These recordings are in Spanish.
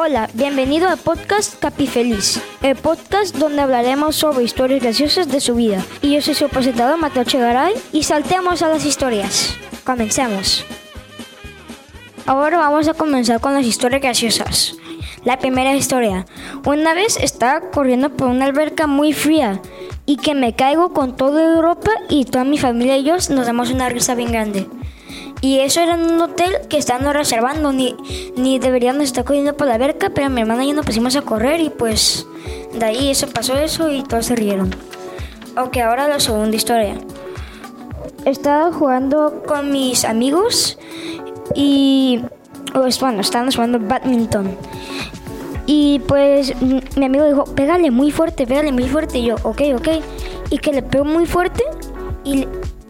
Hola, bienvenido al podcast Capi Feliz, el podcast donde hablaremos sobre historias graciosas de su vida. Y yo soy su presentador Mateo Chegaray y saltemos a las historias. Comencemos. Ahora vamos a comenzar con las historias graciosas. La primera historia. Una vez estaba corriendo por una alberca muy fría y que me caigo con toda Europa y toda mi familia y yo nos damos una risa bien grande. Y eso era en un hotel que estaban reservando, ni, ni deberíamos estar corriendo por la alberca, pero mi hermana y yo nos pusimos a correr y pues de ahí eso pasó eso y todos se rieron. Ok, ahora la segunda historia. Estaba jugando con mis amigos y pues bueno, estábamos jugando badminton. Y pues mi amigo dijo, pégale muy fuerte, pégale muy fuerte. Y yo, ok, ok. Y que le pego muy fuerte y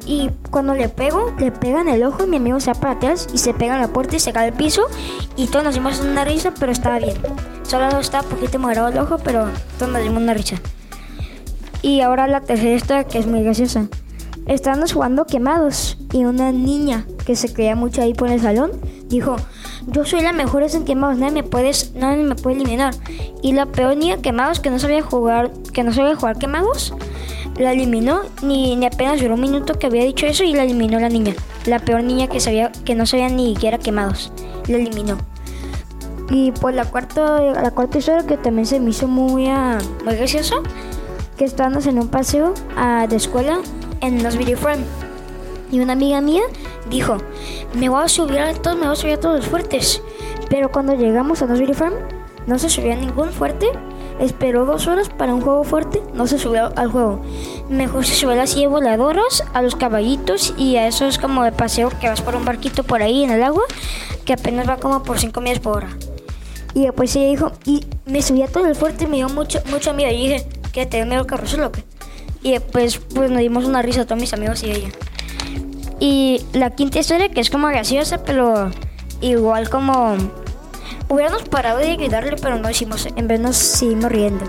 y cuando le pego, le pega en el ojo y mi amigo se va para atrás y se pega en la puerta y se cae al piso y todos nos dimos una risa, pero estaba bien. Solo estaba un poquito morado el ojo, pero todos nos dimos una risa. Y ahora la tercera que es muy graciosa. Estábamos jugando quemados y una niña que se creía mucho ahí por el salón dijo, yo soy la mejor en quemados, nadie me, puedes, nadie me puede eliminar. Y la peor niña quemados que no sabía jugar, que no sabía jugar quemados, la eliminó, ni, ni apenas duró un minuto que había dicho eso y la eliminó la niña. La peor niña que sabía, que no sabía ni siquiera quemados. La eliminó. Y pues la cuarta, la cuarta historia que también se me hizo muy, uh, muy graciosa, que estábamos en un paseo uh, de escuela en los videoframes. Y una amiga mía dijo, me voy a subir a todos, me voy a subir a todos los fuertes. Pero cuando llegamos a los videoframes, no se subía ningún fuerte Esperó dos horas para un juego fuerte, no se subió al juego. Mejor se subió a las sillas voladoras, a los caballitos y a esos como de paseo que vas por un barquito por ahí en el agua, que apenas va como por 5 millas por hora. Y después ella dijo, y me subí a todo el fuerte y me dio mucho, mucho miedo. Y dije, ¿qué te miedo el carrusel o qué? Y después pues nos dimos una risa todos mis amigos y ella. Y la quinta historia, que es como graciosa, pero igual como Hubiéramos parado de gritarle, pero no hicimos, en vez nos seguimos riendo.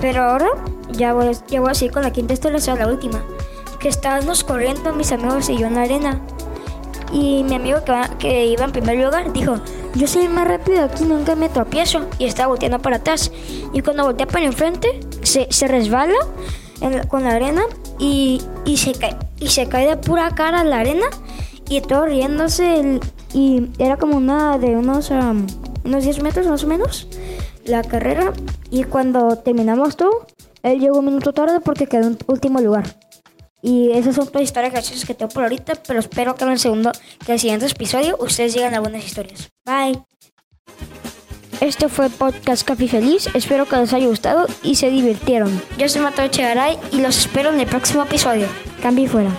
pero ahora ya voy, ya voy a seguir con la quinta historia, o la última. Que estábamos corriendo mis amigos y yo en la arena. Y mi amigo que, que iba en primer lugar dijo, yo soy más rápido aquí, nunca me tropiezo. Y estaba volteando para atrás. Y cuando voltea para enfrente, se, se resbala con la arena y, y, se cae, y se cae de pura cara en la arena. Y todo riéndose. El, y era como una de unos, unos 10 metros más o menos la carrera y cuando terminamos todo, él llegó un minuto tarde porque quedó en último lugar. Y esas son todas historias graciosas que tengo por ahorita, pero espero que en el segundo, que en el siguiente episodio ustedes lleguen a buenas historias. Bye. Este fue Podcast Café Feliz, espero que les haya gustado y se divirtieron. Yo soy Mateo Chegaray y los espero en el próximo episodio. Cambio fuera.